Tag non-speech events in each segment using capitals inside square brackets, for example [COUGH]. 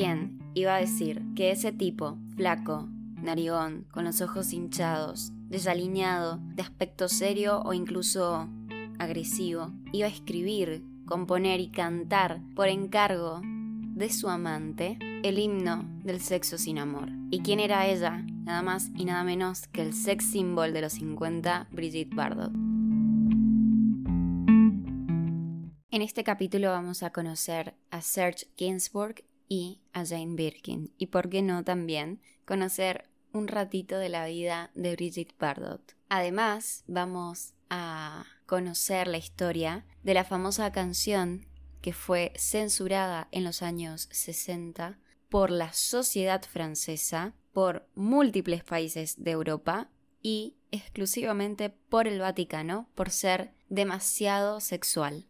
¿Quién iba a decir que ese tipo, flaco, narigón, con los ojos hinchados, desalineado, de aspecto serio o incluso agresivo, iba a escribir, componer y cantar por encargo de su amante el himno del sexo sin amor. ¿Y quién era ella? Nada más y nada menos que el sex symbol de los 50, Brigitte Bardot. En este capítulo vamos a conocer a Serge Gainsbourg y a Jane Birkin, y por qué no también conocer un ratito de la vida de Brigitte Bardot. Además, vamos a conocer la historia de la famosa canción que fue censurada en los años 60 por la sociedad francesa, por múltiples países de Europa y exclusivamente por el Vaticano por ser demasiado sexual.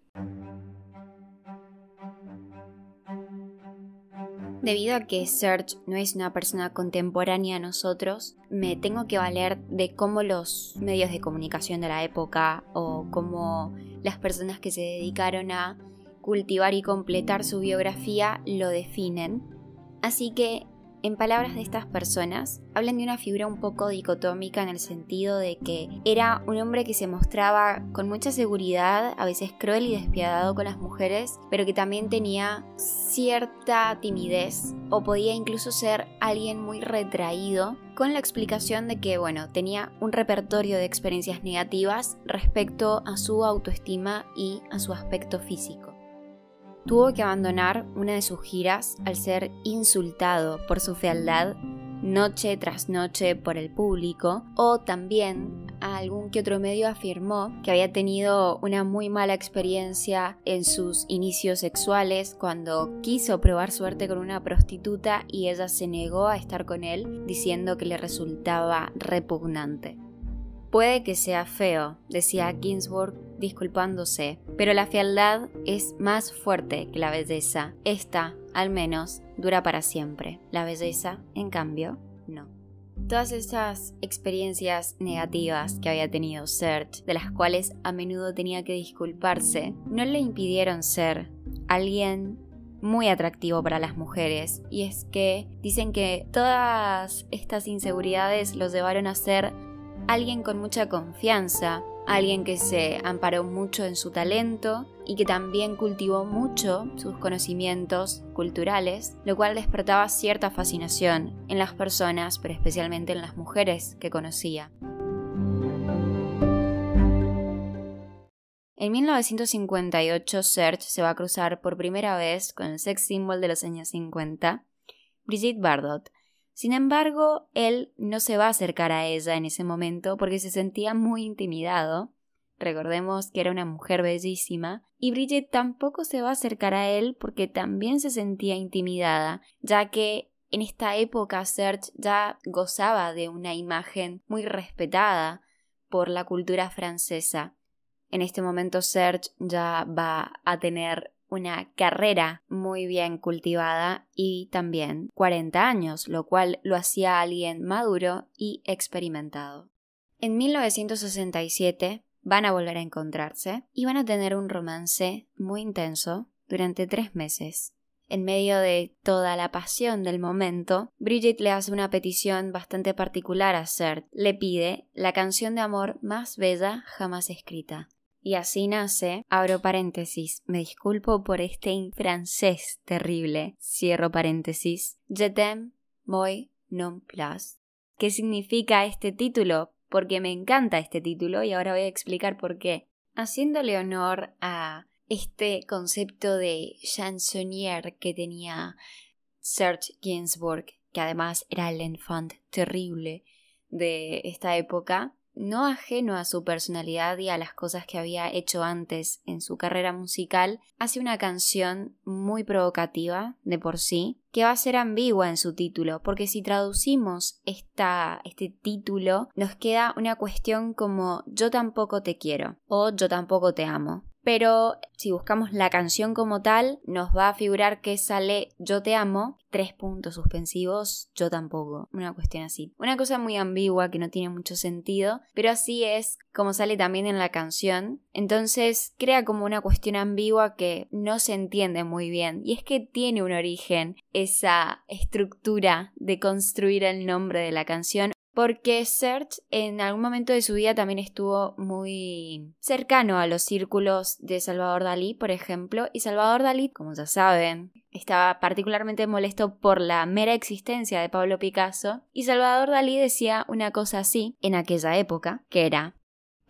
Debido a que Serge no es una persona contemporánea a nosotros, me tengo que valer de cómo los medios de comunicación de la época o cómo las personas que se dedicaron a cultivar y completar su biografía lo definen. Así que en palabras de estas personas, hablan de una figura un poco dicotómica en el sentido de que era un hombre que se mostraba con mucha seguridad, a veces cruel y despiadado con las mujeres, pero que también tenía cierta timidez o podía incluso ser alguien muy retraído, con la explicación de que, bueno, tenía un repertorio de experiencias negativas respecto a su autoestima y a su aspecto físico tuvo que abandonar una de sus giras al ser insultado por su fealdad noche tras noche por el público o también algún que otro medio afirmó que había tenido una muy mala experiencia en sus inicios sexuales cuando quiso probar suerte con una prostituta y ella se negó a estar con él diciendo que le resultaba repugnante. Puede que sea feo, decía Ginsburg disculpándose, pero la fealdad es más fuerte que la belleza. Esta, al menos, dura para siempre. La belleza, en cambio, no. Todas esas experiencias negativas que había tenido Serge, de las cuales a menudo tenía que disculparse, no le impidieron ser alguien muy atractivo para las mujeres. Y es que dicen que todas estas inseguridades los llevaron a ser alguien con mucha confianza, alguien que se amparó mucho en su talento y que también cultivó mucho sus conocimientos culturales, lo cual despertaba cierta fascinación en las personas, pero especialmente en las mujeres que conocía. En 1958, Serge se va a cruzar por primera vez con el sex symbol de los años 50, Brigitte Bardot, sin embargo, él no se va a acercar a ella en ese momento porque se sentía muy intimidado. Recordemos que era una mujer bellísima, y Bridget tampoco se va a acercar a él porque también se sentía intimidada, ya que en esta época Serge ya gozaba de una imagen muy respetada por la cultura francesa. En este momento Serge ya va a tener una carrera muy bien cultivada y también 40 años, lo cual lo hacía alguien maduro y experimentado. En 1967 van a volver a encontrarse y van a tener un romance muy intenso durante tres meses. En medio de toda la pasión del momento, Bridget le hace una petición bastante particular a Sert. Le pide la canción de amor más bella jamás escrita. Y así nace, abro paréntesis, me disculpo por este francés terrible, cierro paréntesis, Je t'aime, moi non plus. ¿Qué significa este título? Porque me encanta este título y ahora voy a explicar por qué. Haciéndole honor a este concepto de chansonnier que tenía Serge Gainsbourg, que además era el enfant terrible de esta época, no ajeno a su personalidad y a las cosas que había hecho antes en su carrera musical, hace una canción muy provocativa de por sí, que va a ser ambigua en su título, porque si traducimos esta, este título, nos queda una cuestión como yo tampoco te quiero o yo tampoco te amo. Pero si buscamos la canción como tal, nos va a figurar que sale Yo te amo, tres puntos suspensivos, yo tampoco, una cuestión así. Una cosa muy ambigua que no tiene mucho sentido, pero así es como sale también en la canción. Entonces crea como una cuestión ambigua que no se entiende muy bien. Y es que tiene un origen esa estructura de construir el nombre de la canción porque Serge en algún momento de su vida también estuvo muy cercano a los círculos de Salvador Dalí, por ejemplo, y Salvador Dalí, como ya saben, estaba particularmente molesto por la mera existencia de Pablo Picasso, y Salvador Dalí decía una cosa así en aquella época, que era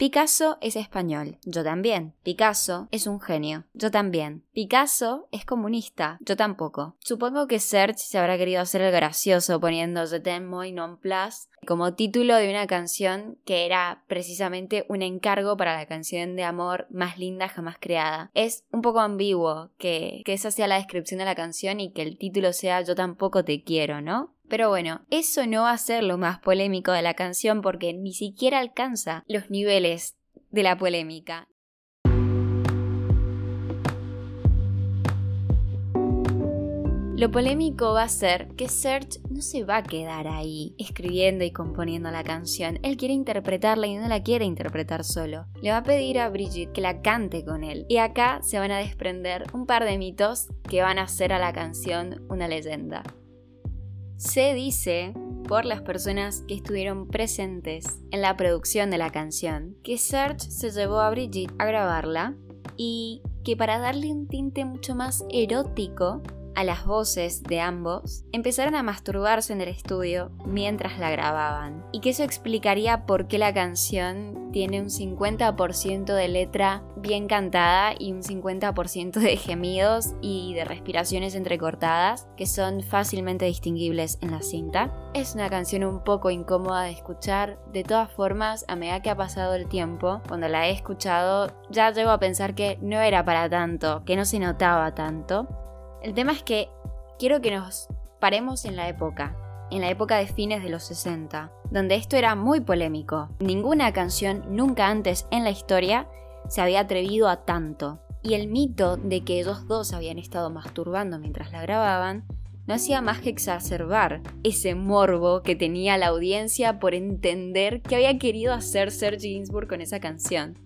Picasso es español, yo también. Picasso es un genio, yo también. Picasso es comunista, yo tampoco. Supongo que Serge se habrá querido hacer el gracioso poniendo Je t'aime y non plus como título de una canción que era precisamente un encargo para la canción de amor más linda jamás creada. Es un poco ambiguo que, que esa sea la descripción de la canción y que el título sea Yo tampoco te quiero, ¿no? Pero bueno, eso no va a ser lo más polémico de la canción porque ni siquiera alcanza los niveles de la polémica. Lo polémico va a ser que Serge no se va a quedar ahí escribiendo y componiendo la canción. Él quiere interpretarla y no la quiere interpretar solo. Le va a pedir a Brigitte que la cante con él. Y acá se van a desprender un par de mitos que van a hacer a la canción una leyenda. Se dice por las personas que estuvieron presentes en la producción de la canción que Serge se llevó a Brigitte a grabarla y que para darle un tinte mucho más erótico a las voces de ambos, empezaron a masturbarse en el estudio mientras la grababan. Y que eso explicaría por qué la canción tiene un 50% de letra bien cantada y un 50% de gemidos y de respiraciones entrecortadas que son fácilmente distinguibles en la cinta. Es una canción un poco incómoda de escuchar, de todas formas, a medida que ha pasado el tiempo, cuando la he escuchado, ya llego a pensar que no era para tanto, que no se notaba tanto. El tema es que quiero que nos paremos en la época, en la época de fines de los 60, donde esto era muy polémico. Ninguna canción nunca antes en la historia se había atrevido a tanto. Y el mito de que ellos dos habían estado masturbando mientras la grababan no hacía más que exacerbar ese morbo que tenía la audiencia por entender qué había querido hacer Serge Gainsbourg con esa canción.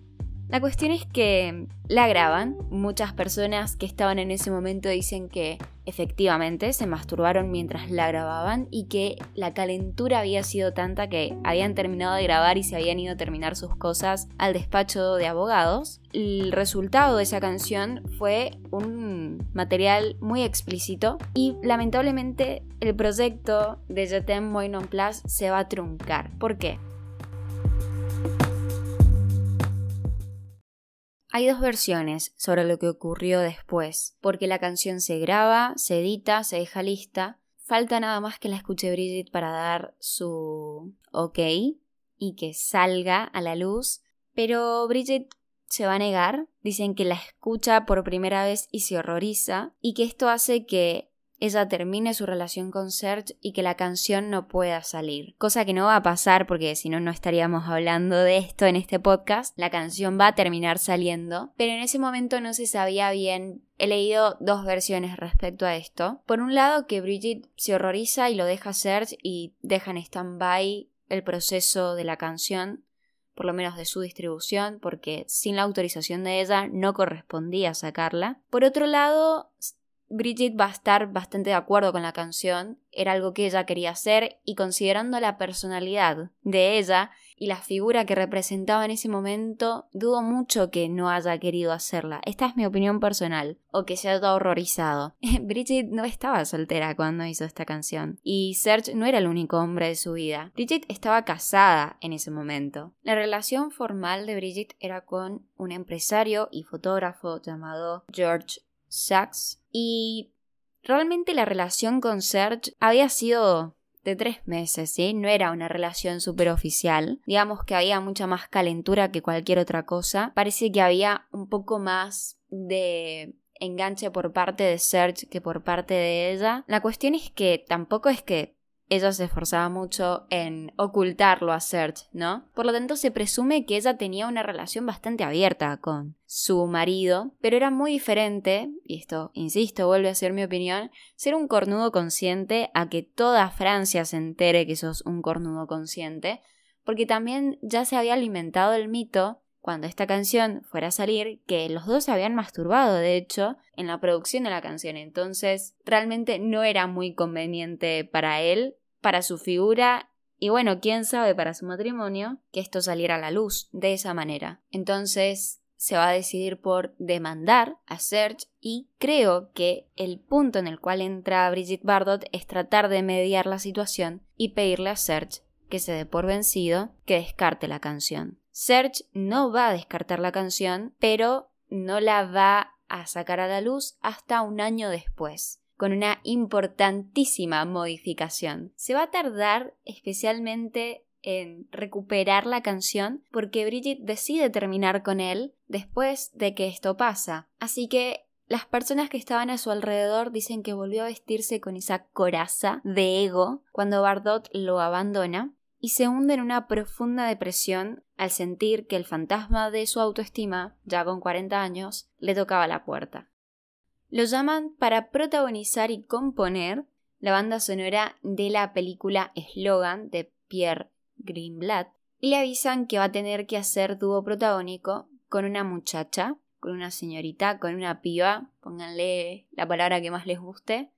La cuestión es que la graban. Muchas personas que estaban en ese momento dicen que efectivamente se masturbaron mientras la grababan y que la calentura había sido tanta que habían terminado de grabar y se habían ido a terminar sus cosas al despacho de abogados. El resultado de esa canción fue un material muy explícito y lamentablemente el proyecto de Jetem Moi Non Plus se va a truncar. ¿Por qué? Hay dos versiones sobre lo que ocurrió después, porque la canción se graba, se edita, se deja lista. Falta nada más que la escuche Bridget para dar su ok y que salga a la luz. Pero Bridget se va a negar, dicen que la escucha por primera vez y se horroriza, y que esto hace que ella termine su relación con Serge y que la canción no pueda salir. Cosa que no va a pasar porque si no, no estaríamos hablando de esto en este podcast. La canción va a terminar saliendo, pero en ese momento no se sabía bien. He leído dos versiones respecto a esto. Por un lado, que Bridget se horroriza y lo deja Serge y deja en stand-by el proceso de la canción por lo menos de su distribución, porque sin la autorización de ella no correspondía sacarla. Por otro lado, Bridget va a estar bastante de acuerdo con la canción, era algo que ella quería hacer y considerando la personalidad de ella y la figura que representaba en ese momento, dudo mucho que no haya querido hacerla. Esta es mi opinión personal, o que se haya horrorizado. [LAUGHS] Bridget no estaba soltera cuando hizo esta canción, y Serge no era el único hombre de su vida. Bridget estaba casada en ese momento. La relación formal de Bridget era con un empresario y fotógrafo llamado George Sachs y realmente la relación con Serge había sido de tres meses, ¿sí? No era una relación súper oficial. Digamos que había mucha más calentura que cualquier otra cosa. Parece que había un poco más de enganche por parte de Serge que por parte de ella. La cuestión es que tampoco es que ella se esforzaba mucho en ocultarlo a Serge, ¿no? Por lo tanto, se presume que ella tenía una relación bastante abierta con su marido, pero era muy diferente, y esto, insisto, vuelve a ser mi opinión, ser un cornudo consciente a que toda Francia se entere que sos un cornudo consciente, porque también ya se había alimentado el mito cuando esta canción fuera a salir, que los dos se habían masturbado, de hecho, en la producción de la canción. Entonces, realmente no era muy conveniente para él, para su figura y bueno, quién sabe para su matrimonio, que esto saliera a la luz de esa manera. Entonces, se va a decidir por demandar a Serge y creo que el punto en el cual entra Brigitte Bardot es tratar de mediar la situación y pedirle a Serge que se dé por vencido, que descarte la canción. Serge no va a descartar la canción, pero no la va a sacar a la luz hasta un año después, con una importantísima modificación. Se va a tardar especialmente en recuperar la canción porque Bridget decide terminar con él después de que esto pasa. Así que las personas que estaban a su alrededor dicen que volvió a vestirse con esa coraza de ego cuando Bardot lo abandona y se hunde en una profunda depresión al sentir que el fantasma de su autoestima, ya con 40 años, le tocaba la puerta. Lo llaman para protagonizar y componer la banda sonora de la película Slogan de Pierre Greenblatt y le avisan que va a tener que hacer dúo protagónico con una muchacha, con una señorita, con una piba, pónganle la palabra que más les guste,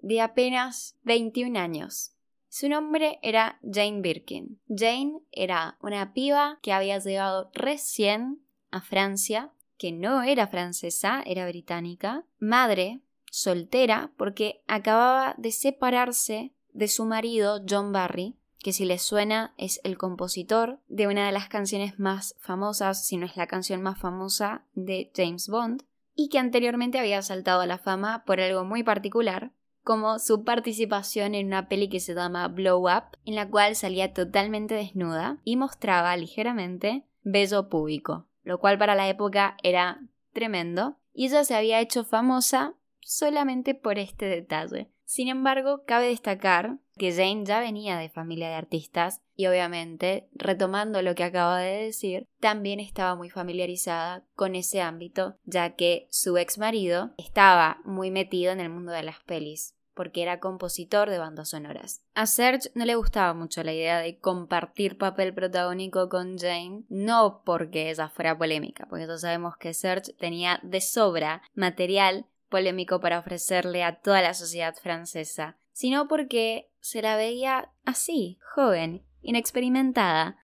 de apenas 21 años. Su nombre era Jane Birkin. Jane era una piba que había llegado recién a Francia, que no era francesa, era británica, madre, soltera, porque acababa de separarse de su marido John Barry, que si les suena es el compositor de una de las canciones más famosas, si no es la canción más famosa de James Bond, y que anteriormente había saltado a la fama por algo muy particular, como su participación en una peli que se llama Blow Up, en la cual salía totalmente desnuda y mostraba ligeramente bello público, lo cual para la época era tremendo, y ella se había hecho famosa solamente por este detalle. Sin embargo, cabe destacar que Jane ya venía de familia de artistas y obviamente, retomando lo que acabo de decir, también estaba muy familiarizada con ese ámbito, ya que su ex marido estaba muy metido en el mundo de las pelis porque era compositor de bandas sonoras. A Serge no le gustaba mucho la idea de compartir papel protagónico con Jane, no porque ella fuera polémica, porque todos sabemos que Serge tenía de sobra material polémico para ofrecerle a toda la sociedad francesa, sino porque se la veía así, joven, inexperimentada.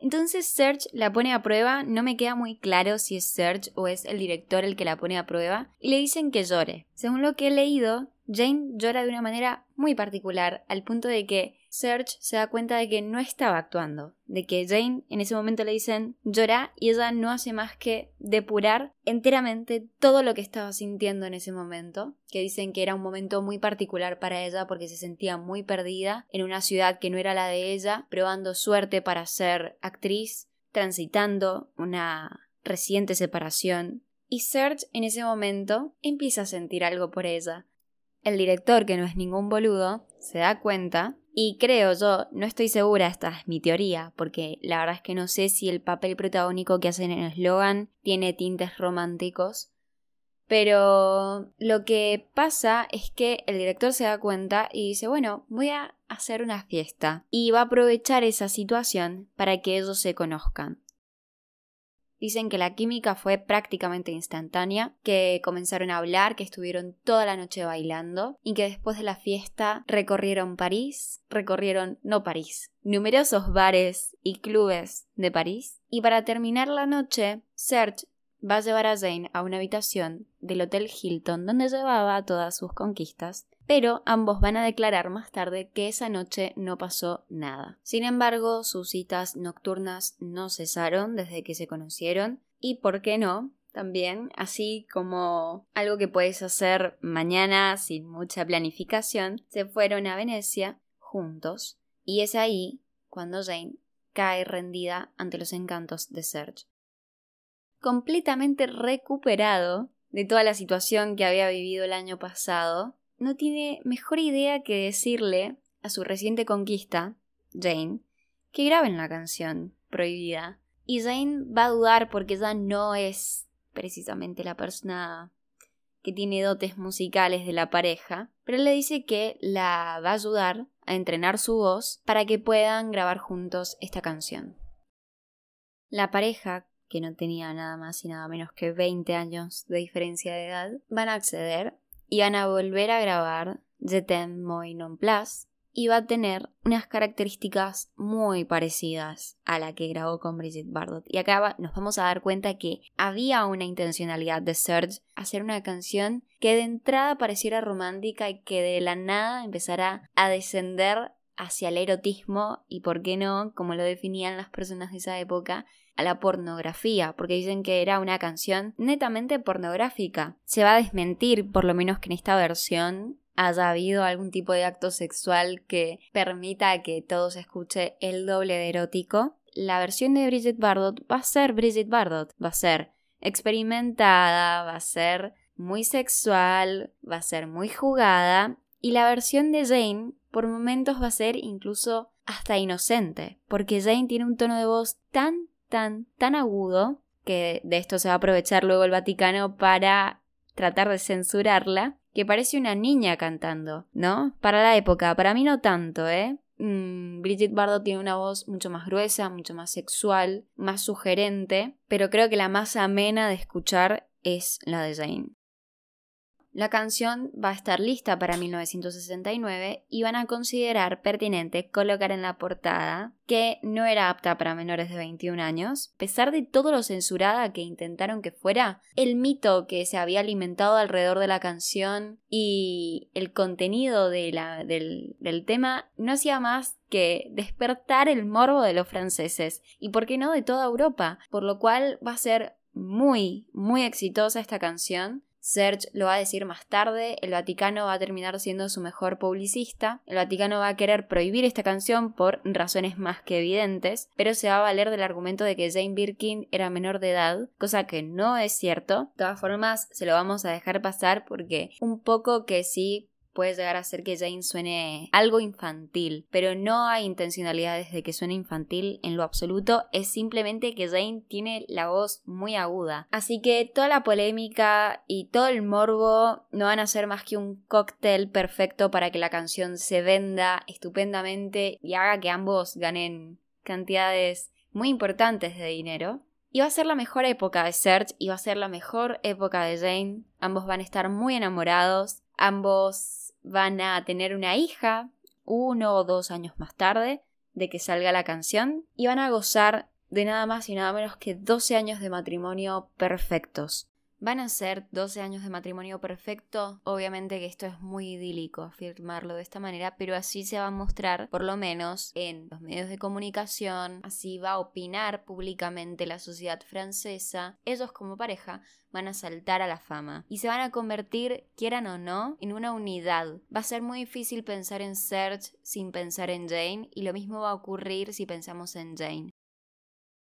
Entonces Serge la pone a prueba, no me queda muy claro si es Serge o es el director el que la pone a prueba, y le dicen que llore. Según lo que he leído, Jane llora de una manera muy particular, al punto de que Serge se da cuenta de que no estaba actuando, de que Jane en ese momento le dicen llora y ella no hace más que depurar enteramente todo lo que estaba sintiendo en ese momento, que dicen que era un momento muy particular para ella porque se sentía muy perdida en una ciudad que no era la de ella, probando suerte para ser actriz, transitando una reciente separación. Y Serge en ese momento empieza a sentir algo por ella, el director, que no es ningún boludo, se da cuenta y creo yo, no estoy segura, esta es mi teoría, porque la verdad es que no sé si el papel protagónico que hacen en el eslogan tiene tintes románticos. Pero lo que pasa es que el director se da cuenta y dice, bueno, voy a hacer una fiesta. Y va a aprovechar esa situación para que ellos se conozcan. Dicen que la química fue prácticamente instantánea, que comenzaron a hablar, que estuvieron toda la noche bailando y que después de la fiesta recorrieron París, recorrieron no París, numerosos bares y clubes de París. Y para terminar la noche, Serge va a llevar a Jane a una habitación del Hotel Hilton donde llevaba todas sus conquistas pero ambos van a declarar más tarde que esa noche no pasó nada. Sin embargo, sus citas nocturnas no cesaron desde que se conocieron y, ¿por qué no? También, así como algo que puedes hacer mañana sin mucha planificación, se fueron a Venecia juntos y es ahí cuando Jane cae rendida ante los encantos de Serge. Completamente recuperado de toda la situación que había vivido el año pasado, no tiene mejor idea que decirle a su reciente conquista, Jane, que graben la canción prohibida. Y Jane va a dudar porque ella no es precisamente la persona que tiene dotes musicales de la pareja, pero le dice que la va a ayudar a entrenar su voz para que puedan grabar juntos esta canción. La pareja, que no tenía nada más y nada menos que 20 años de diferencia de edad, van a acceder y van a volver a grabar Je t'aime moi non plus y va a tener unas características muy parecidas a la que grabó con Brigitte Bardot. Y acá nos vamos a dar cuenta que había una intencionalidad de Serge hacer una canción que de entrada pareciera romántica y que de la nada empezara a descender hacia el erotismo y, por qué no, como lo definían las personas de esa época, a la pornografía, porque dicen que era una canción netamente pornográfica. Se va a desmentir, por lo menos que en esta versión, haya habido algún tipo de acto sexual que permita que todo se escuche el doble de erótico, la versión de Bridget Bardot va a ser Bridget Bardot, va a ser experimentada, va a ser muy sexual, va a ser muy jugada. Y la versión de Jane por momentos va a ser incluso hasta inocente, porque Jane tiene un tono de voz tan, tan, tan agudo que de esto se va a aprovechar luego el Vaticano para tratar de censurarla, que parece una niña cantando, ¿no? Para la época, para mí no tanto, ¿eh? Mm, Brigitte Bardot tiene una voz mucho más gruesa, mucho más sexual, más sugerente, pero creo que la más amena de escuchar es la de Jane. La canción va a estar lista para 1969 y van a considerar pertinente colocar en la portada que no era apta para menores de 21 años, a pesar de todo lo censurada que intentaron que fuera, el mito que se había alimentado alrededor de la canción y el contenido del, del tema no hacía más que despertar el morbo de los franceses y, por qué no, de toda Europa, por lo cual va a ser muy, muy exitosa esta canción Serge lo va a decir más tarde, el Vaticano va a terminar siendo su mejor publicista, el Vaticano va a querer prohibir esta canción por razones más que evidentes, pero se va a valer del argumento de que Jane Birkin era menor de edad, cosa que no es cierto. De todas formas, se lo vamos a dejar pasar porque un poco que sí puede llegar a ser que Jane suene algo infantil, pero no hay intencionalidades de que suene infantil en lo absoluto, es simplemente que Jane tiene la voz muy aguda. Así que toda la polémica y todo el morbo no van a ser más que un cóctel perfecto para que la canción se venda estupendamente y haga que ambos ganen cantidades muy importantes de dinero. Y va a ser la mejor época de Serge y va a ser la mejor época de Jane. Ambos van a estar muy enamorados. Ambos van a tener una hija uno o dos años más tarde de que salga la canción y van a gozar de nada más y nada menos que 12 años de matrimonio perfectos. Van a ser 12 años de matrimonio perfecto. Obviamente que esto es muy idílico afirmarlo de esta manera, pero así se va a mostrar, por lo menos en los medios de comunicación, así va a opinar públicamente la sociedad francesa. Ellos como pareja van a saltar a la fama y se van a convertir, quieran o no, en una unidad. Va a ser muy difícil pensar en Serge sin pensar en Jane y lo mismo va a ocurrir si pensamos en Jane.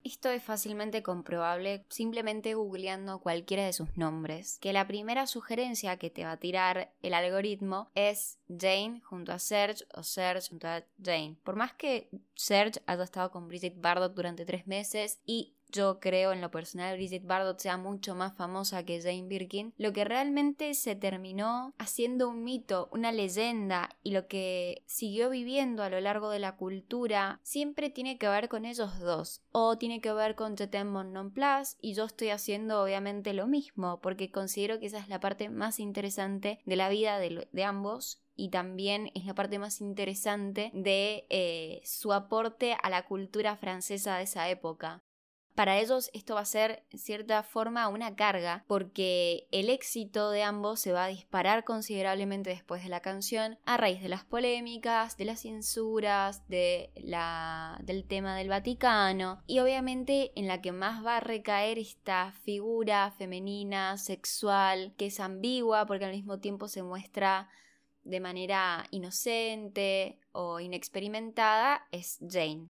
Esto es fácilmente comprobable simplemente googleando cualquiera de sus nombres, que la primera sugerencia que te va a tirar el algoritmo es Jane junto a Serge o Serge junto a Jane. Por más que Serge haya estado con Bridget Bardot durante tres meses y yo creo en lo personal Bridget Bardot sea mucho más famosa que Jane Birkin, lo que realmente se terminó haciendo un mito, una leyenda y lo que siguió viviendo a lo largo de la cultura siempre tiene que ver con ellos dos o tiene que ver con Jetem Non Plus y yo estoy haciendo obviamente lo mismo porque considero que esa es la parte más interesante de la vida de, de ambos y también es la parte más interesante de eh, su aporte a la cultura francesa de esa época. Para ellos esto va a ser en cierta forma una carga porque el éxito de ambos se va a disparar considerablemente después de la canción a raíz de las polémicas, de las censuras, de la, del tema del Vaticano y obviamente en la que más va a recaer esta figura femenina, sexual, que es ambigua porque al mismo tiempo se muestra de manera inocente o inexperimentada es Jane.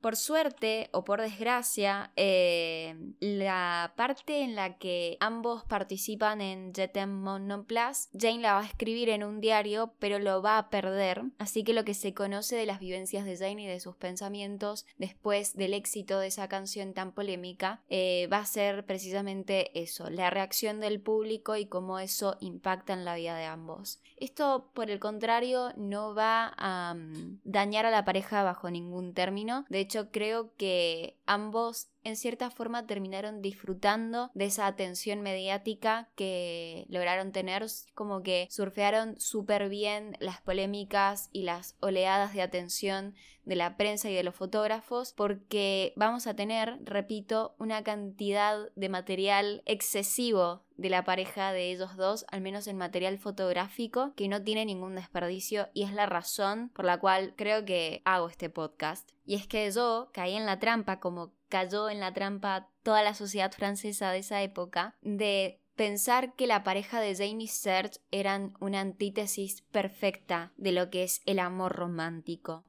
Por suerte o por desgracia, eh, la parte en la que ambos participan en Jetem Monoplas, Jane la va a escribir en un diario, pero lo va a perder. Así que lo que se conoce de las vivencias de Jane y de sus pensamientos después del éxito de esa canción tan polémica eh, va a ser precisamente eso, la reacción del público y cómo eso impacta en la vida de ambos. Esto, por el contrario, no va a mm, dañar a la pareja bajo ningún término. De hecho, creo que ambos en cierta forma terminaron disfrutando de esa atención mediática que lograron tener, como que surfearon súper bien las polémicas y las oleadas de atención de la prensa y de los fotógrafos, porque vamos a tener, repito, una cantidad de material excesivo de la pareja de ellos dos, al menos en material fotográfico, que no tiene ningún desperdicio y es la razón por la cual creo que hago este podcast. Y es que yo caí en la trampa, como cayó en la trampa toda la sociedad francesa de esa época, de pensar que la pareja de Jane y Serge eran una antítesis perfecta de lo que es el amor romántico.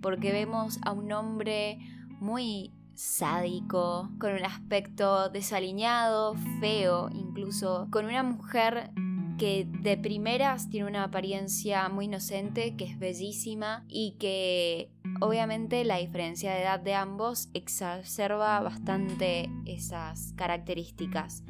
Porque vemos a un hombre muy sádico, con un aspecto desaliñado, feo, incluso con una mujer que de primeras tiene una apariencia muy inocente, que es bellísima y que obviamente la diferencia de edad de ambos exacerba bastante esas características.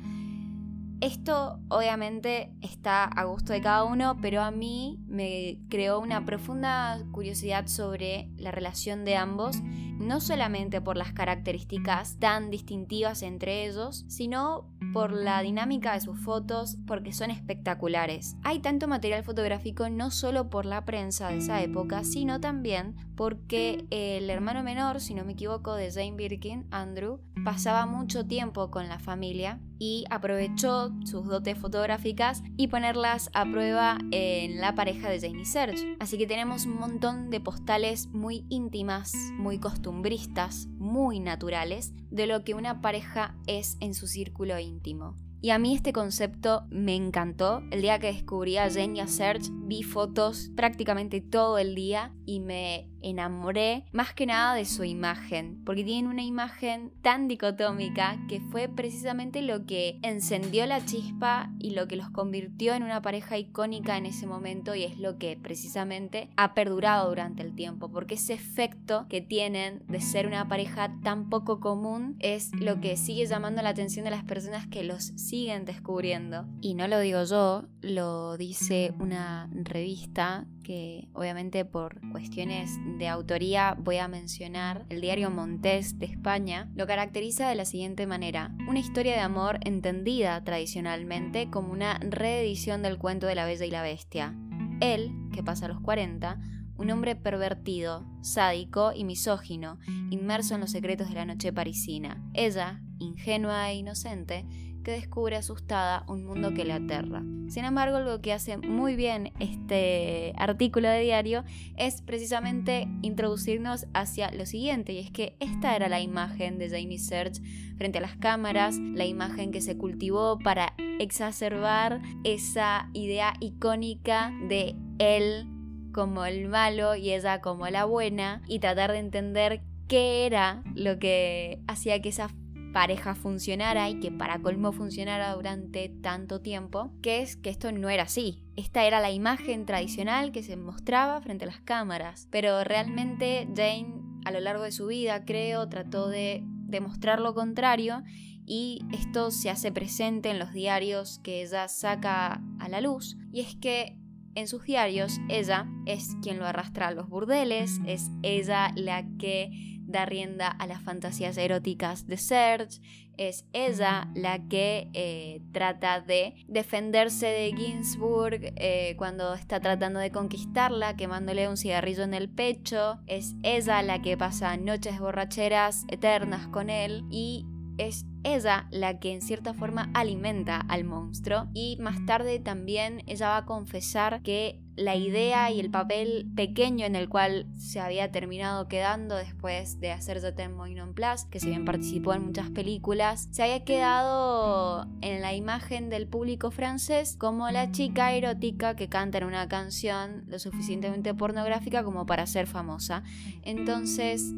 Esto obviamente está a gusto de cada uno, pero a mí me creó una profunda curiosidad sobre la relación de ambos, no solamente por las características tan distintivas entre ellos, sino por la dinámica de sus fotos, porque son espectaculares. Hay tanto material fotográfico no solo por la prensa de esa época, sino también porque el hermano menor, si no me equivoco, de Jane Birkin, Andrew, pasaba mucho tiempo con la familia y aprovechó sus dotes fotográficas y ponerlas a prueba en la pareja de Jane y Serge. Así que tenemos un montón de postales muy íntimas, muy costumbristas, muy naturales de lo que una pareja es en su círculo íntimo. Y a mí este concepto me encantó. El día que descubrí a Jane y a Serge, vi fotos prácticamente todo el día y me enamoré más que nada de su imagen, porque tienen una imagen tan dicotómica que fue precisamente lo que encendió la chispa y lo que los convirtió en una pareja icónica en ese momento y es lo que precisamente ha perdurado durante el tiempo, porque ese efecto que tienen de ser una pareja tan poco común es lo que sigue llamando la atención de las personas que los siguen descubriendo. Y no lo digo yo, lo dice una revista que obviamente por cuestiones de autoría voy a mencionar, el diario Montés de España, lo caracteriza de la siguiente manera. Una historia de amor entendida tradicionalmente como una reedición del cuento de la Bella y la Bestia. Él, que pasa a los 40, un hombre pervertido, sádico y misógino, inmerso en los secretos de la noche parisina. Ella, ingenua e inocente, que descubre asustada un mundo que le aterra. Sin embargo, algo que hace muy bien este artículo de diario es precisamente introducirnos hacia lo siguiente, y es que esta era la imagen de Jamie Search frente a las cámaras, la imagen que se cultivó para exacerbar esa idea icónica de él como el malo y ella como la buena, y tratar de entender qué era lo que hacía que esa pareja funcionara y que para colmo funcionara durante tanto tiempo, que es que esto no era así. Esta era la imagen tradicional que se mostraba frente a las cámaras, pero realmente Jane a lo largo de su vida, creo, trató de demostrar lo contrario y esto se hace presente en los diarios que ella saca a la luz, y es que en sus diarios ella es quien lo arrastra a los burdeles, es ella la que da rienda a las fantasías eróticas de Serge, es ella la que eh, trata de defenderse de Ginsburg eh, cuando está tratando de conquistarla, quemándole un cigarrillo en el pecho, es ella la que pasa noches borracheras eternas con él y es ella la que en cierta forma alimenta al monstruo y más tarde también ella va a confesar que la idea y el papel pequeño en el cual se había terminado quedando después de hacer Ten Moinon Plus, que si bien participó en muchas películas, se había quedado en la imagen del público francés como la chica erótica que canta en una canción lo suficientemente pornográfica como para ser famosa. Entonces,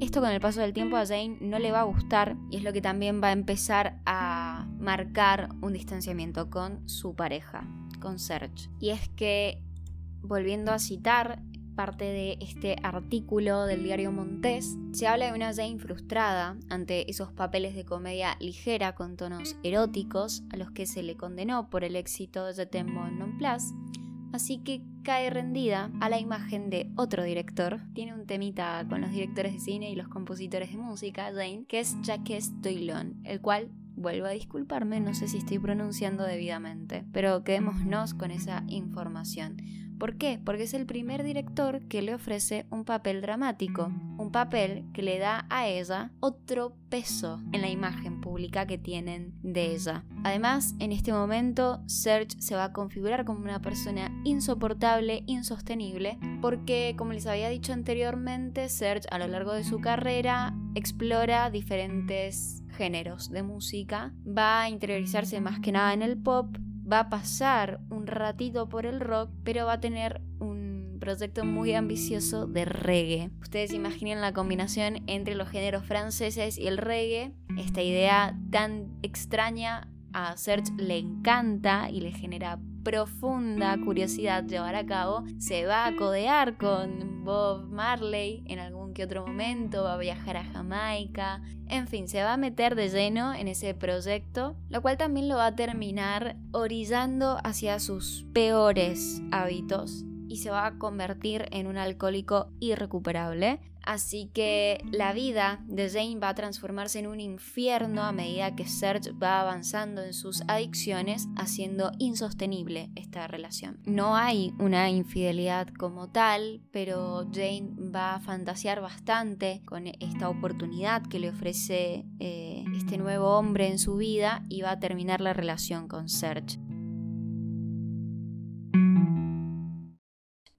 esto con el paso del tiempo a Jane no le va a gustar y es lo que también va a empezar a marcar un distanciamiento con su pareja, con Serge. Y es que, volviendo a citar parte de este artículo del diario Montés, se habla de una Jane frustrada ante esos papeles de comedia ligera con tonos eróticos a los que se le condenó por el éxito de The Tempo Non Plus así que cae rendida a la imagen de otro director. Tiene un temita con los directores de cine y los compositores de música, Jane, que es Jacques Doylon, el cual Vuelvo a disculparme, no sé si estoy pronunciando debidamente, pero quedémonos con esa información. ¿Por qué? Porque es el primer director que le ofrece un papel dramático, un papel que le da a ella otro peso en la imagen que tienen de ella. Además, en este momento, Serge se va a configurar como una persona insoportable, insostenible, porque, como les había dicho anteriormente, Serge a lo largo de su carrera explora diferentes géneros de música, va a interiorizarse más que nada en el pop, va a pasar un ratito por el rock, pero va a tener un proyecto muy ambicioso de reggae. Ustedes imaginen la combinación entre los géneros franceses y el reggae, esta idea tan extraña a Serge le encanta y le genera profunda curiosidad llevar a cabo, se va a codear con Bob Marley en algún que otro momento, va a viajar a Jamaica, en fin, se va a meter de lleno en ese proyecto, lo cual también lo va a terminar orillando hacia sus peores hábitos y se va a convertir en un alcohólico irrecuperable. Así que la vida de Jane va a transformarse en un infierno a medida que Serge va avanzando en sus adicciones, haciendo insostenible esta relación. No hay una infidelidad como tal, pero Jane va a fantasear bastante con esta oportunidad que le ofrece eh, este nuevo hombre en su vida y va a terminar la relación con Serge.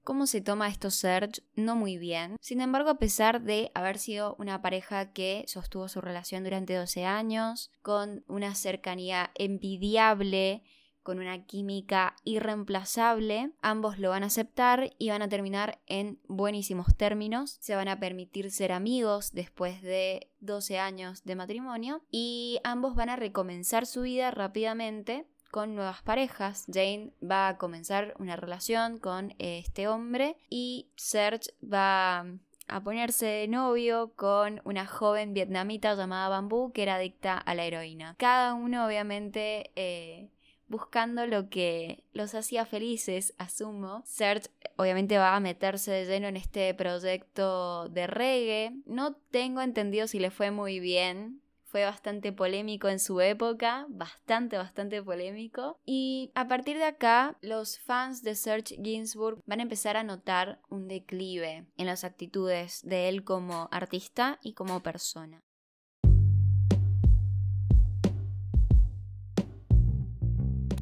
¿Cómo se toma esto Serge? No muy bien. Sin embargo, a pesar de haber sido una pareja que sostuvo su relación durante 12 años, con una cercanía envidiable, con una química irreemplazable, ambos lo van a aceptar y van a terminar en buenísimos términos. Se van a permitir ser amigos después de 12 años de matrimonio y ambos van a recomenzar su vida rápidamente con nuevas parejas. Jane va a comenzar una relación con este hombre y Serge va a ponerse de novio con una joven vietnamita llamada Bamboo que era adicta a la heroína. Cada uno obviamente eh, buscando lo que los hacía felices, asumo. Serge obviamente va a meterse de lleno en este proyecto de reggae. No tengo entendido si le fue muy bien, fue bastante polémico en su época, bastante, bastante polémico. Y a partir de acá, los fans de Serge Ginsburg van a empezar a notar un declive en las actitudes de él como artista y como persona.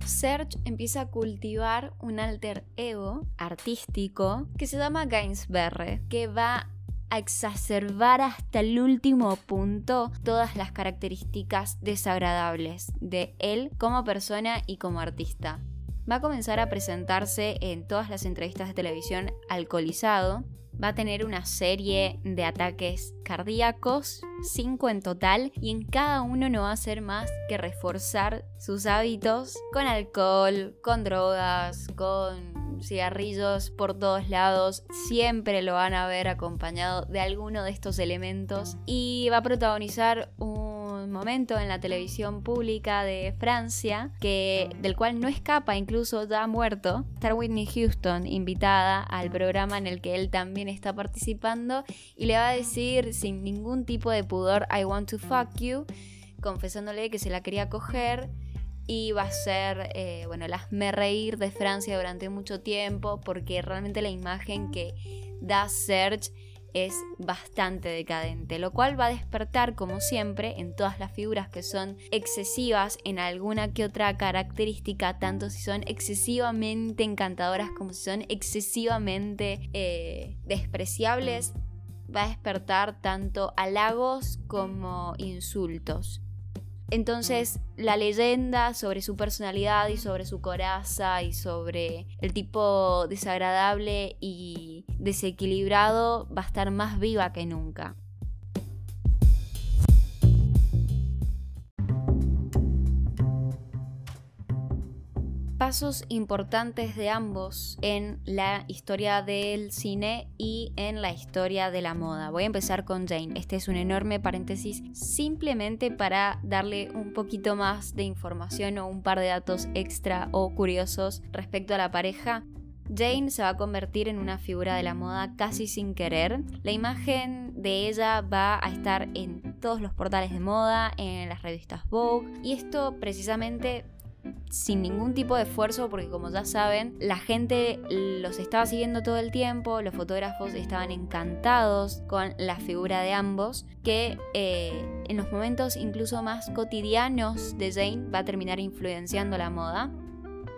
Serge empieza a cultivar un alter ego artístico que se llama Gainsberre, que va exacerbar hasta el último punto todas las características desagradables de él como persona y como artista. Va a comenzar a presentarse en todas las entrevistas de televisión alcoholizado, va a tener una serie de ataques cardíacos, cinco en total, y en cada uno no va a hacer más que reforzar sus hábitos con alcohol, con drogas, con cigarrillos por todos lados, siempre lo van a ver acompañado de alguno de estos elementos. Y va a protagonizar un momento en la televisión pública de Francia que del cual no escapa incluso ya muerto. Estar Whitney Houston invitada al programa en el que él también está participando y le va a decir sin ningún tipo de pudor I want to fuck you confesándole que se la quería coger y va a ser, eh, bueno, las me reír de Francia durante mucho tiempo porque realmente la imagen que da Serge es bastante decadente, lo cual va a despertar, como siempre, en todas las figuras que son excesivas en alguna que otra característica, tanto si son excesivamente encantadoras como si son excesivamente eh, despreciables, va a despertar tanto halagos como insultos. Entonces, la leyenda sobre su personalidad y sobre su coraza y sobre el tipo desagradable y desequilibrado va a estar más viva que nunca. Pasos importantes de ambos en la historia del cine y en la historia de la moda. Voy a empezar con Jane. Este es un enorme paréntesis simplemente para darle un poquito más de información o un par de datos extra o curiosos respecto a la pareja. Jane se va a convertir en una figura de la moda casi sin querer. La imagen de ella va a estar en todos los portales de moda, en las revistas Vogue, y esto precisamente sin ningún tipo de esfuerzo porque como ya saben, la gente los estaba siguiendo todo el tiempo, los fotógrafos estaban encantados con la figura de ambos, que eh, en los momentos incluso más cotidianos de Jane va a terminar influenciando la moda.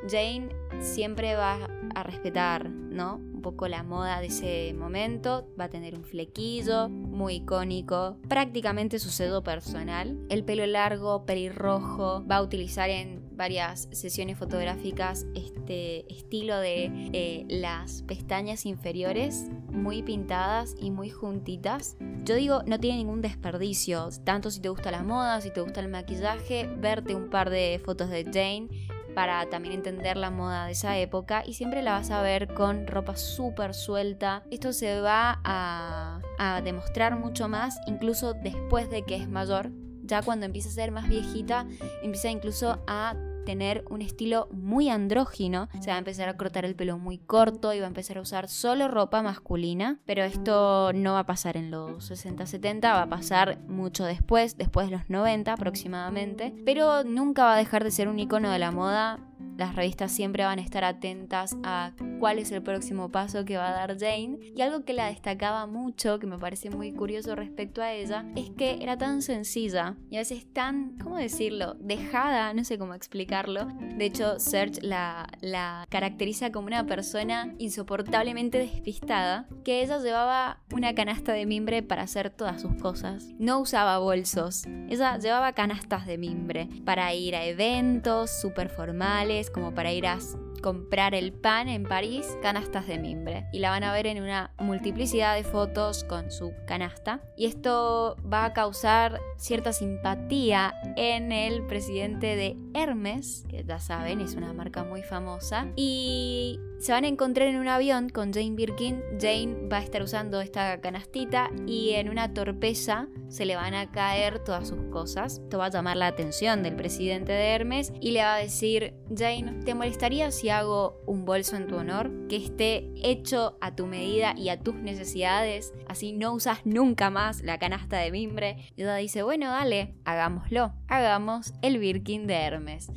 Jane siempre va a respetar, ¿no? Un poco la moda de ese momento, va a tener un flequillo muy icónico, prácticamente su cedo personal, el pelo largo, pelirrojo, va a utilizar en varias sesiones fotográficas este estilo de eh, las pestañas inferiores muy pintadas y muy juntitas. Yo digo, no tiene ningún desperdicio, tanto si te gusta la moda, si te gusta el maquillaje, verte un par de fotos de Jane para también entender la moda de esa época y siempre la vas a ver con ropa súper suelta. Esto se va a, a demostrar mucho más incluso después de que es mayor. Ya cuando empieza a ser más viejita, empieza incluso a tener un estilo muy andrógino. Se va a empezar a cortar el pelo muy corto y va a empezar a usar solo ropa masculina. Pero esto no va a pasar en los 60-70, va a pasar mucho después, después de los 90 aproximadamente. Pero nunca va a dejar de ser un icono de la moda las revistas siempre van a estar atentas a cuál es el próximo paso que va a dar Jane. Y algo que la destacaba mucho, que me parece muy curioso respecto a ella, es que era tan sencilla y a veces tan, ¿cómo decirlo?, dejada, no sé cómo explicarlo. De hecho, Serge la, la caracteriza como una persona insoportablemente despistada, que ella llevaba una canasta de mimbre para hacer todas sus cosas. No usaba bolsos, ella llevaba canastas de mimbre para ir a eventos súper formales como para ir a comprar el pan en París, canastas de mimbre. Y la van a ver en una multiplicidad de fotos con su canasta. Y esto va a causar cierta simpatía en el presidente de Hermes, que ya saben, es una marca muy famosa. Y se van a encontrar en un avión con Jane Birkin. Jane va a estar usando esta canastita y en una torpeza se le van a caer todas sus cosas. Esto va a llamar la atención del presidente de Hermes y le va a decir, Jane, ¿te molestaría si hago un bolso en tu honor? Que esté hecho a tu medida y a tus necesidades. Así no usas nunca más la canasta de mimbre. Y ella dice, bueno, dale, hagámoslo. Hagamos el Birkin de Hermes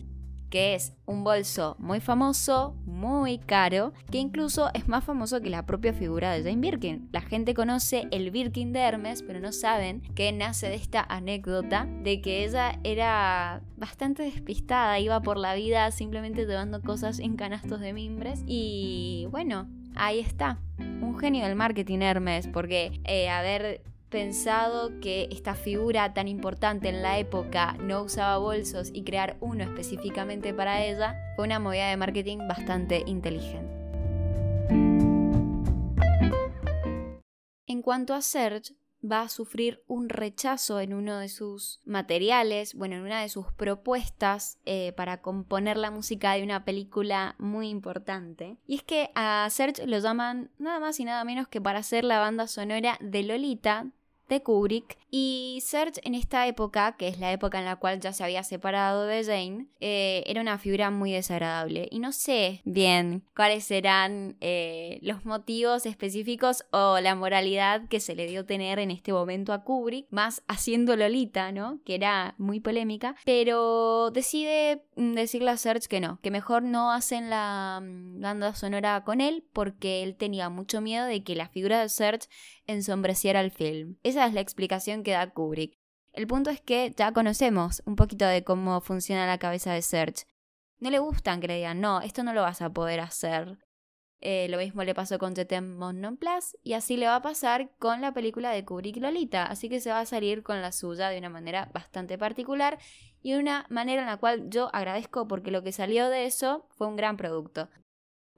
que es un bolso muy famoso, muy caro, que incluso es más famoso que la propia figura de Jane Birkin. La gente conoce el Birkin de Hermes, pero no saben que nace de esta anécdota de que ella era bastante despistada, iba por la vida simplemente llevando cosas en canastos de mimbres y bueno, ahí está. Un genio del marketing Hermes, porque eh, haber pensado que esta figura tan importante en la época no usaba bolsos y crear uno específicamente para ella fue una movida de marketing bastante inteligente. En cuanto a Serge, va a sufrir un rechazo en uno de sus materiales, bueno, en una de sus propuestas eh, para componer la música de una película muy importante. Y es que a Serge lo llaman nada más y nada menos que para hacer la banda sonora de Lolita, de Kubrick. Y Serge en esta época, que es la época en la cual ya se había separado de Jane, eh, era una figura muy desagradable. Y no sé bien cuáles serán eh, los motivos específicos o la moralidad que se le dio tener en este momento a Kubrick, más haciendo Lolita, ¿no? Que era muy polémica. Pero decide mm, decirle a Serge que no, que mejor no hacen la mm, banda sonora con él porque él tenía mucho miedo de que la figura de Serge ensombreciera el film. Esa es la explicación que da Kubrick. El punto es que ya conocemos un poquito de cómo funciona la cabeza de Serge. No le gustan que le digan, no, esto no lo vas a poder hacer. Eh, lo mismo le pasó con Tetem Non Plus y así le va a pasar con la película de Kubrick Lolita. Así que se va a salir con la suya de una manera bastante particular y una manera en la cual yo agradezco porque lo que salió de eso fue un gran producto.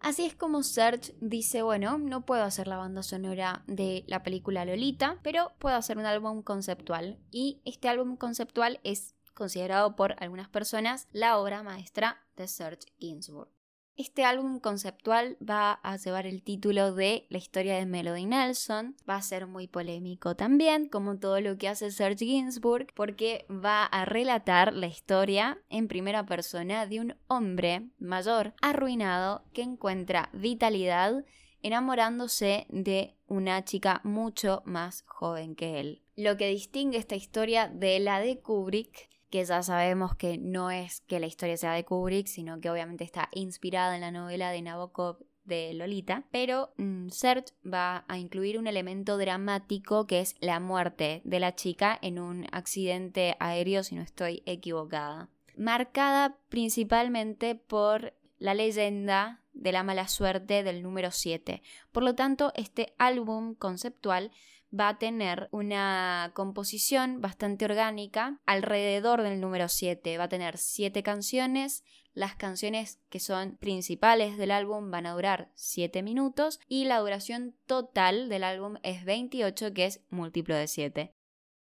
Así es como Serge dice, bueno, no puedo hacer la banda sonora de la película Lolita, pero puedo hacer un álbum conceptual. Y este álbum conceptual es considerado por algunas personas la obra maestra de Serge Gainsbourg. Este álbum conceptual va a llevar el título de La historia de Melody Nelson. Va a ser muy polémico también, como todo lo que hace Serge Gainsbourg, porque va a relatar la historia en primera persona de un hombre mayor arruinado que encuentra vitalidad enamorándose de una chica mucho más joven que él. Lo que distingue esta historia de la de Kubrick que ya sabemos que no es que la historia sea de Kubrick, sino que obviamente está inspirada en la novela de Nabokov de Lolita, pero mm, Serge va a incluir un elemento dramático que es la muerte de la chica en un accidente aéreo, si no estoy equivocada, marcada principalmente por la leyenda de la mala suerte del número 7. Por lo tanto, este álbum conceptual va a tener una composición bastante orgánica alrededor del número 7. Va a tener 7 canciones. Las canciones que son principales del álbum van a durar 7 minutos y la duración total del álbum es 28, que es múltiplo de 7.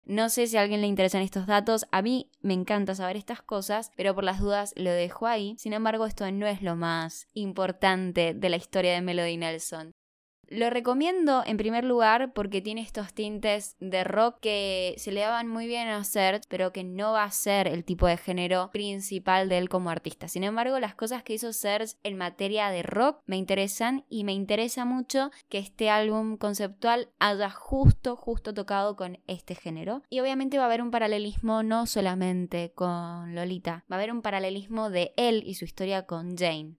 No sé si a alguien le interesan estos datos, a mí me encanta saber estas cosas, pero por las dudas lo dejo ahí. Sin embargo, esto no es lo más importante de la historia de Melody Nelson. Lo recomiendo en primer lugar porque tiene estos tintes de rock que se le daban muy bien a Serge, pero que no va a ser el tipo de género principal de él como artista. Sin embargo, las cosas que hizo Serge en materia de rock me interesan y me interesa mucho que este álbum conceptual haya justo, justo tocado con este género. Y obviamente va a haber un paralelismo no solamente con Lolita, va a haber un paralelismo de él y su historia con Jane.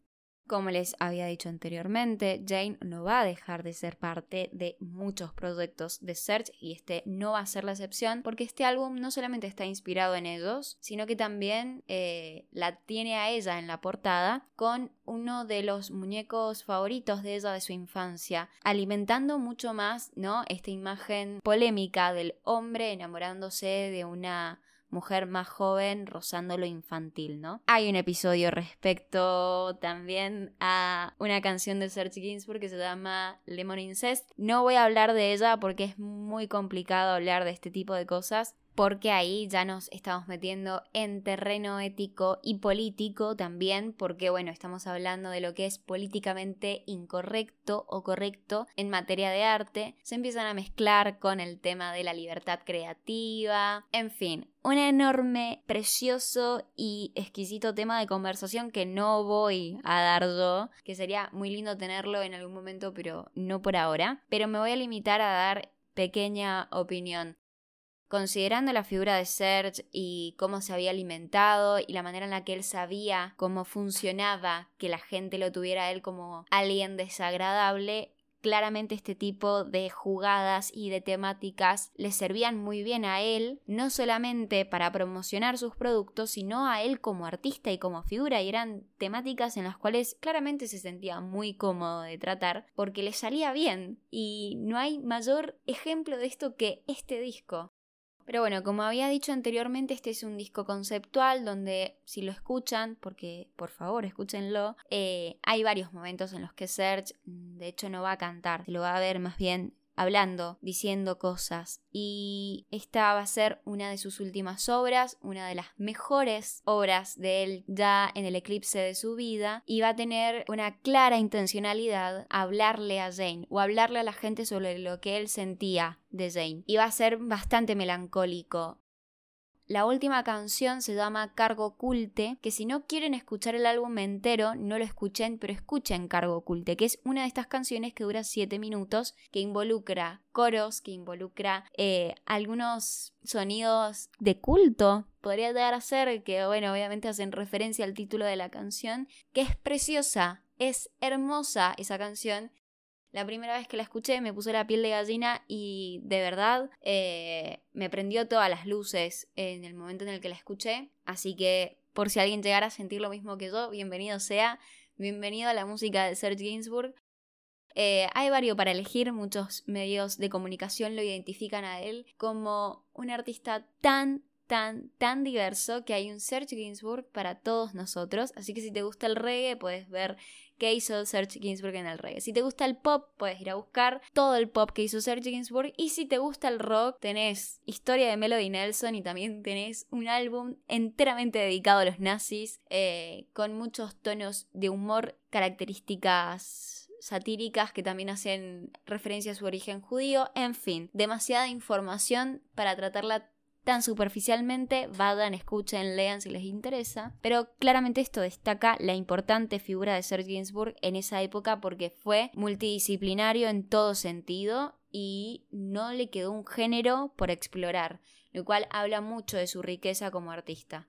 Como les había dicho anteriormente, Jane no va a dejar de ser parte de muchos proyectos de Search y este no va a ser la excepción porque este álbum no solamente está inspirado en ellos, sino que también eh, la tiene a ella en la portada con uno de los muñecos favoritos de ella de su infancia, alimentando mucho más, ¿no? Esta imagen polémica del hombre enamorándose de una mujer más joven rozando lo infantil, ¿no? Hay un episodio respecto también a una canción de Serge Gainsbourg que se llama Lemon Incest. No voy a hablar de ella porque es muy complicado hablar de este tipo de cosas, porque ahí ya nos estamos metiendo en terreno ético y político también, porque bueno, estamos hablando de lo que es políticamente incorrecto o correcto en materia de arte, se empiezan a mezclar con el tema de la libertad creativa, en fin, un enorme, precioso y exquisito tema de conversación que no voy a dar yo, que sería muy lindo tenerlo en algún momento, pero no por ahora, pero me voy a limitar a dar pequeña opinión. Considerando la figura de Serge y cómo se había alimentado y la manera en la que él sabía cómo funcionaba que la gente lo tuviera a él como alguien desagradable, claramente este tipo de jugadas y de temáticas le servían muy bien a él, no solamente para promocionar sus productos, sino a él como artista y como figura, y eran temáticas en las cuales claramente se sentía muy cómodo de tratar porque le salía bien, y no hay mayor ejemplo de esto que este disco. Pero bueno, como había dicho anteriormente, este es un disco conceptual donde si lo escuchan, porque por favor escúchenlo, eh, hay varios momentos en los que Serge mm, de hecho no va a cantar, lo va a ver más bien hablando, diciendo cosas. Y esta va a ser una de sus últimas obras, una de las mejores obras de él ya en el eclipse de su vida, y va a tener una clara intencionalidad hablarle a Jane o hablarle a la gente sobre lo que él sentía de Jane. Y va a ser bastante melancólico. La última canción se llama Cargo Culte, que si no quieren escuchar el álbum entero, no lo escuchen, pero escuchen Cargo Culte, que es una de estas canciones que dura 7 minutos, que involucra coros, que involucra eh, algunos sonidos de culto. Podría llegar a ser que, bueno, obviamente hacen referencia al título de la canción, que es preciosa, es hermosa esa canción la primera vez que la escuché me puse la piel de gallina y de verdad eh, me prendió todas las luces en el momento en el que la escuché. Así que por si alguien llegara a sentir lo mismo que yo, bienvenido sea. Bienvenido a la música de Serge Gainsbourg. Eh, hay varios para elegir, muchos medios de comunicación lo identifican a él como un artista tan, tan, tan diverso que hay un Serge Gainsbourg para todos nosotros. Así que si te gusta el reggae, puedes ver qué hizo Serge Gainsbourg en el reggae. Si te gusta el pop, puedes ir a buscar todo el pop que hizo Serge Gainsbourg. Y si te gusta el rock, tenés Historia de Melody Nelson y también tenés un álbum enteramente dedicado a los nazis, eh, con muchos tonos de humor, características satíricas que también hacen referencia a su origen judío, en fin, demasiada información para tratarla tan superficialmente, vayan, escuchen, lean si les interesa, pero claramente esto destaca la importante figura de Serge Gainsbourg en esa época porque fue multidisciplinario en todo sentido y no le quedó un género por explorar, lo cual habla mucho de su riqueza como artista.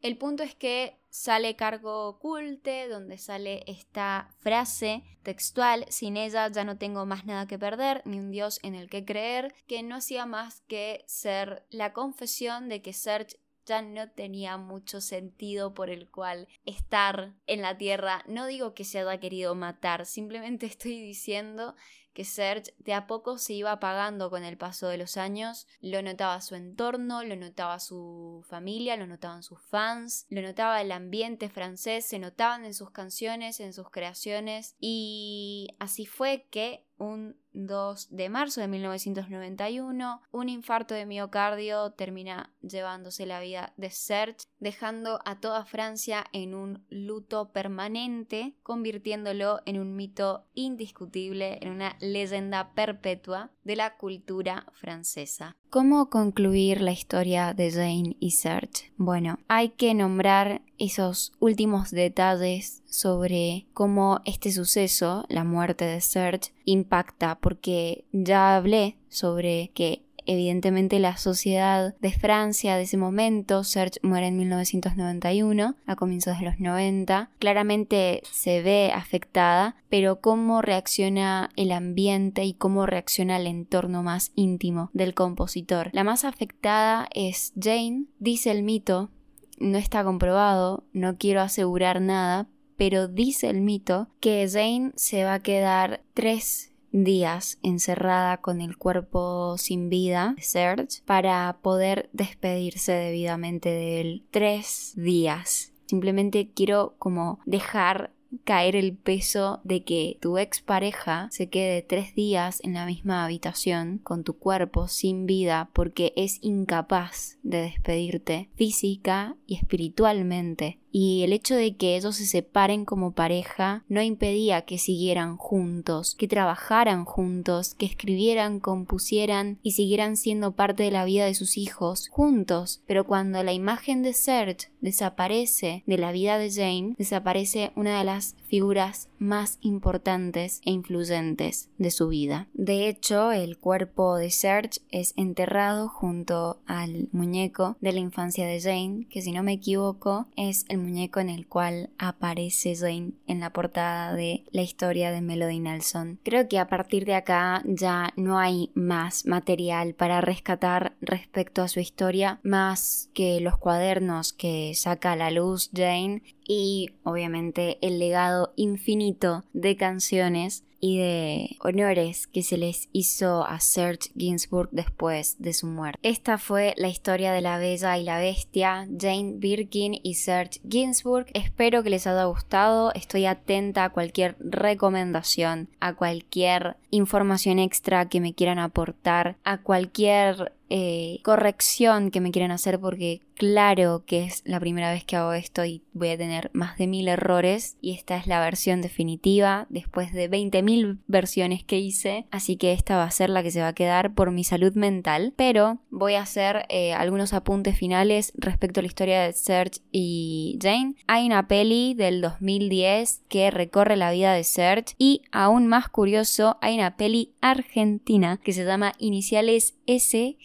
El punto es que sale cargo oculte, donde sale esta frase textual, sin ella ya no tengo más nada que perder, ni un Dios en el que creer, que no hacía más que ser la confesión de que Serge ya no tenía mucho sentido por el cual estar en la tierra. No digo que se haya querido matar, simplemente [LAUGHS] estoy diciendo que Serge de a poco se iba apagando con el paso de los años. Lo notaba su entorno, lo notaba su familia, lo notaban sus fans, lo notaba el ambiente francés, se notaban en sus canciones, en sus creaciones y así fue que un 2 de marzo de 1991, un infarto de miocardio termina llevándose la vida de Serge, dejando a toda Francia en un luto permanente, convirtiéndolo en un mito indiscutible, en una leyenda perpetua de la cultura francesa. ¿Cómo concluir la historia de Jane y Serge? Bueno, hay que nombrar esos últimos detalles sobre cómo este suceso, la muerte de Serge, impacta, porque ya hablé sobre que evidentemente la sociedad de Francia de ese momento, Serge muere en 1991, a comienzos de los 90, claramente se ve afectada, pero cómo reacciona el ambiente y cómo reacciona el entorno más íntimo del compositor. La más afectada es Jane, dice el mito, no está comprobado, no quiero asegurar nada, pero dice el mito que Jane se va a quedar tres días encerrada con el cuerpo sin vida de Serge para poder despedirse debidamente de él. Tres días. Simplemente quiero como dejar caer el peso de que tu expareja se quede tres días en la misma habitación con tu cuerpo sin vida porque es incapaz de despedirte física y espiritualmente y el hecho de que ellos se separen como pareja no impedía que siguieran juntos, que trabajaran juntos, que escribieran, compusieran y siguieran siendo parte de la vida de sus hijos juntos. Pero cuando la imagen de Serge desaparece de la vida de Jane, desaparece una de las figuras más importantes e influyentes de su vida. De hecho, el cuerpo de Serge es enterrado junto al muñeco de la infancia de Jane, que si no me equivoco es el muñeco en el cual aparece Jane en la portada de la historia de Melody Nelson. Creo que a partir de acá ya no hay más material para rescatar respecto a su historia, más que los cuadernos que saca a la luz Jane y obviamente el legado infinito de canciones y de honores que se les hizo a Serge Ginsburg después de su muerte. Esta fue la historia de la Bella y la Bestia, Jane Birkin y Serge Ginsburg. Espero que les haya gustado. Estoy atenta a cualquier recomendación, a cualquier información extra que me quieran aportar, a cualquier eh, corrección que me quieran hacer porque claro que es la primera vez que hago esto y voy a tener más de mil errores y esta es la versión definitiva después de 20.000 versiones que hice. Así que esta va a ser la que se va a quedar por mi salud mental. Pero voy a hacer eh, algunos apuntes finales respecto a la historia de Serge y Jane. Hay una peli del 2010 que recorre la vida de Serge y aún más curioso hay una peli argentina que se llama Iniciales SG,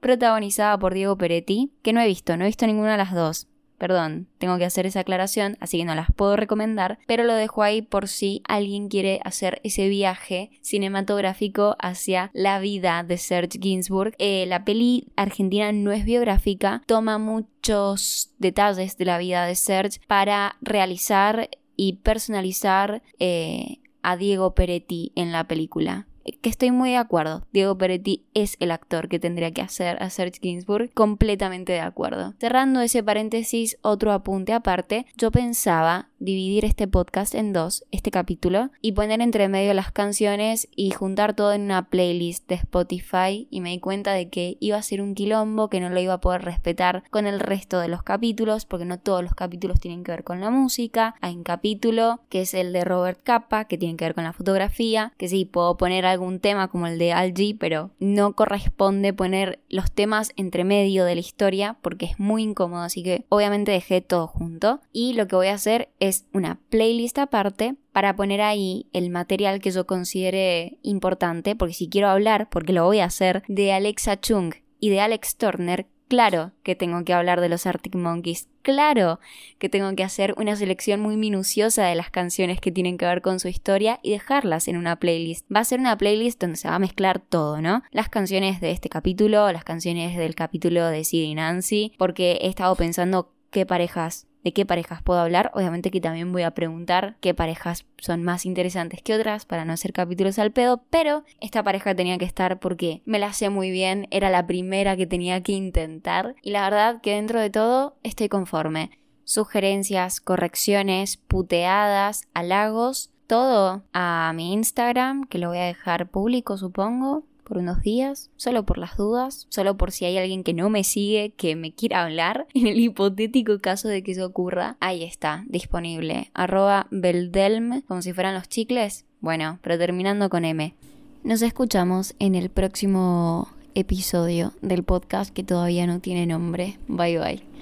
protagonizada por Diego Peretti, que no he visto, no he visto ninguna de las dos. Perdón, tengo que hacer esa aclaración, así que no las puedo recomendar, pero lo dejo ahí por si alguien quiere hacer ese viaje cinematográfico hacia la vida de Serge Ginsburg. Eh, la peli argentina no es biográfica, toma muchos detalles de la vida de Serge para realizar y personalizar eh, a Diego Peretti en la película que estoy muy de acuerdo. Diego Peretti es el actor que tendría que hacer a Serge Ginsburg, completamente de acuerdo. Cerrando ese paréntesis, otro apunte aparte, yo pensaba dividir este podcast en dos, este capítulo, y poner entre medio las canciones y juntar todo en una playlist de Spotify y me di cuenta de que iba a ser un quilombo, que no lo iba a poder respetar con el resto de los capítulos, porque no todos los capítulos tienen que ver con la música. Hay un capítulo que es el de Robert Capa, que tiene que ver con la fotografía, que sí, puedo poner algún tema como el de Al pero no corresponde poner los temas entre medio de la historia porque es muy incómodo, así que obviamente dejé todo junto. Y lo que voy a hacer una playlist aparte para poner ahí el material que yo considere importante, porque si quiero hablar, porque lo voy a hacer, de Alexa Chung y de Alex Turner, claro que tengo que hablar de los Arctic Monkeys, claro que tengo que hacer una selección muy minuciosa de las canciones que tienen que ver con su historia y dejarlas en una playlist. Va a ser una playlist donde se va a mezclar todo, ¿no? Las canciones de este capítulo, las canciones del capítulo de Sid y Nancy, porque he estado pensando qué parejas de qué parejas puedo hablar. Obviamente que también voy a preguntar qué parejas son más interesantes que otras para no hacer capítulos al pedo, pero esta pareja tenía que estar porque me la sé muy bien, era la primera que tenía que intentar y la verdad que dentro de todo estoy conforme. Sugerencias, correcciones, puteadas, halagos, todo a mi Instagram, que lo voy a dejar público supongo, por unos días, solo por las dudas, solo por si hay alguien que no me sigue, que me quiera hablar, [LAUGHS] en el hipotético caso de que eso ocurra, ahí está, disponible, arroba beldelm, como si fueran los chicles, bueno, pero terminando con M. Nos escuchamos en el próximo episodio del podcast que todavía no tiene nombre. Bye bye.